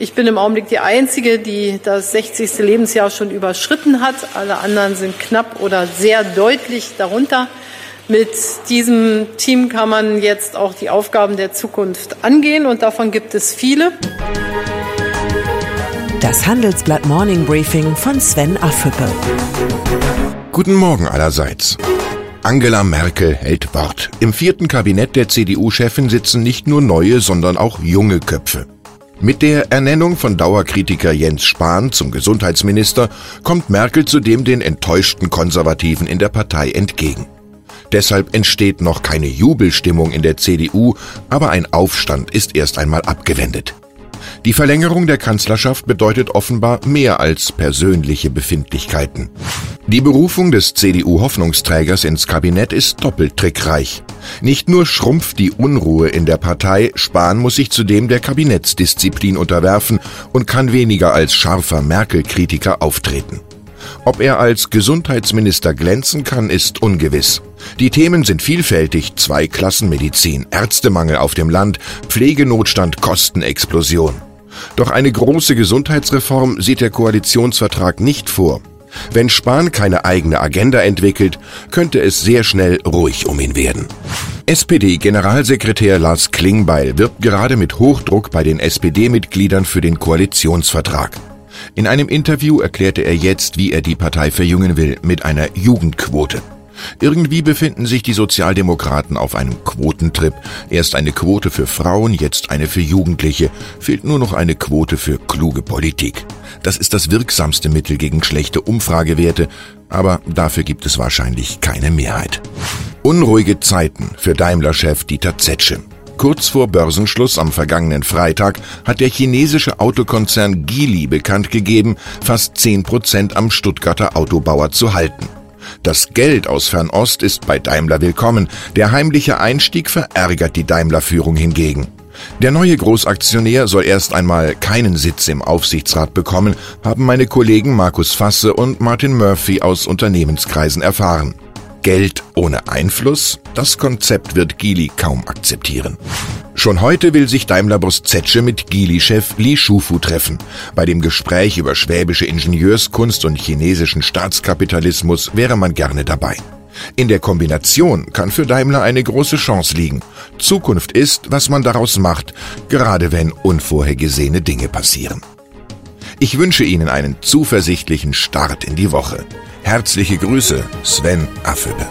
Ich bin im Augenblick die Einzige, die das 60. Lebensjahr schon überschritten hat. Alle anderen sind knapp oder sehr deutlich darunter. Mit diesem Team kann man jetzt auch die Aufgaben der Zukunft angehen und davon gibt es viele. Das Handelsblatt Morning Briefing von Sven Affüppe. Guten Morgen allerseits. Angela Merkel hält Wort. Im vierten Kabinett der CDU-Chefin sitzen nicht nur neue, sondern auch junge Köpfe. Mit der Ernennung von Dauerkritiker Jens Spahn zum Gesundheitsminister kommt Merkel zudem den enttäuschten Konservativen in der Partei entgegen. Deshalb entsteht noch keine Jubelstimmung in der CDU, aber ein Aufstand ist erst einmal abgewendet. Die Verlängerung der Kanzlerschaft bedeutet offenbar mehr als persönliche Befindlichkeiten. Die Berufung des CDU-Hoffnungsträgers ins Kabinett ist doppelt trickreich. Nicht nur schrumpft die Unruhe in der Partei, Spahn muss sich zudem der Kabinettsdisziplin unterwerfen und kann weniger als scharfer Merkel-Kritiker auftreten. Ob er als Gesundheitsminister glänzen kann, ist ungewiss. Die Themen sind vielfältig, Zweiklassenmedizin, Ärztemangel auf dem Land, Pflegenotstand, Kostenexplosion. Doch eine große Gesundheitsreform sieht der Koalitionsvertrag nicht vor. Wenn Spahn keine eigene Agenda entwickelt, könnte es sehr schnell ruhig um ihn werden. SPD-Generalsekretär Lars Klingbeil wirbt gerade mit Hochdruck bei den SPD-Mitgliedern für den Koalitionsvertrag. In einem Interview erklärte er jetzt, wie er die Partei verjüngen will, mit einer Jugendquote. Irgendwie befinden sich die Sozialdemokraten auf einem Quotentrip. Erst eine Quote für Frauen, jetzt eine für Jugendliche. Fehlt nur noch eine Quote für kluge Politik. Das ist das wirksamste Mittel gegen schlechte Umfragewerte, aber dafür gibt es wahrscheinlich keine Mehrheit. Unruhige Zeiten für Daimler-Chef Dieter Zetsche. Kurz vor Börsenschluss am vergangenen Freitag hat der chinesische Autokonzern Geely bekannt gegeben, fast 10 Prozent am Stuttgarter Autobauer zu halten. Das Geld aus Fernost ist bei Daimler willkommen, der heimliche Einstieg verärgert die Daimler-Führung hingegen. Der neue Großaktionär soll erst einmal keinen Sitz im Aufsichtsrat bekommen, haben meine Kollegen Markus Fasse und Martin Murphy aus Unternehmenskreisen erfahren. Geld ohne Einfluss? Das Konzept wird Geely kaum akzeptieren. Schon heute will sich Daimler-Boss Zetsche mit Geely-Chef Li Shufu treffen. Bei dem Gespräch über schwäbische Ingenieurskunst und chinesischen Staatskapitalismus wäre man gerne dabei. In der Kombination kann für Daimler eine große Chance liegen. Zukunft ist, was man daraus macht, gerade wenn unvorhergesehene Dinge passieren. Ich wünsche Ihnen einen zuversichtlichen Start in die Woche. Herzliche Grüße, Sven Affülle.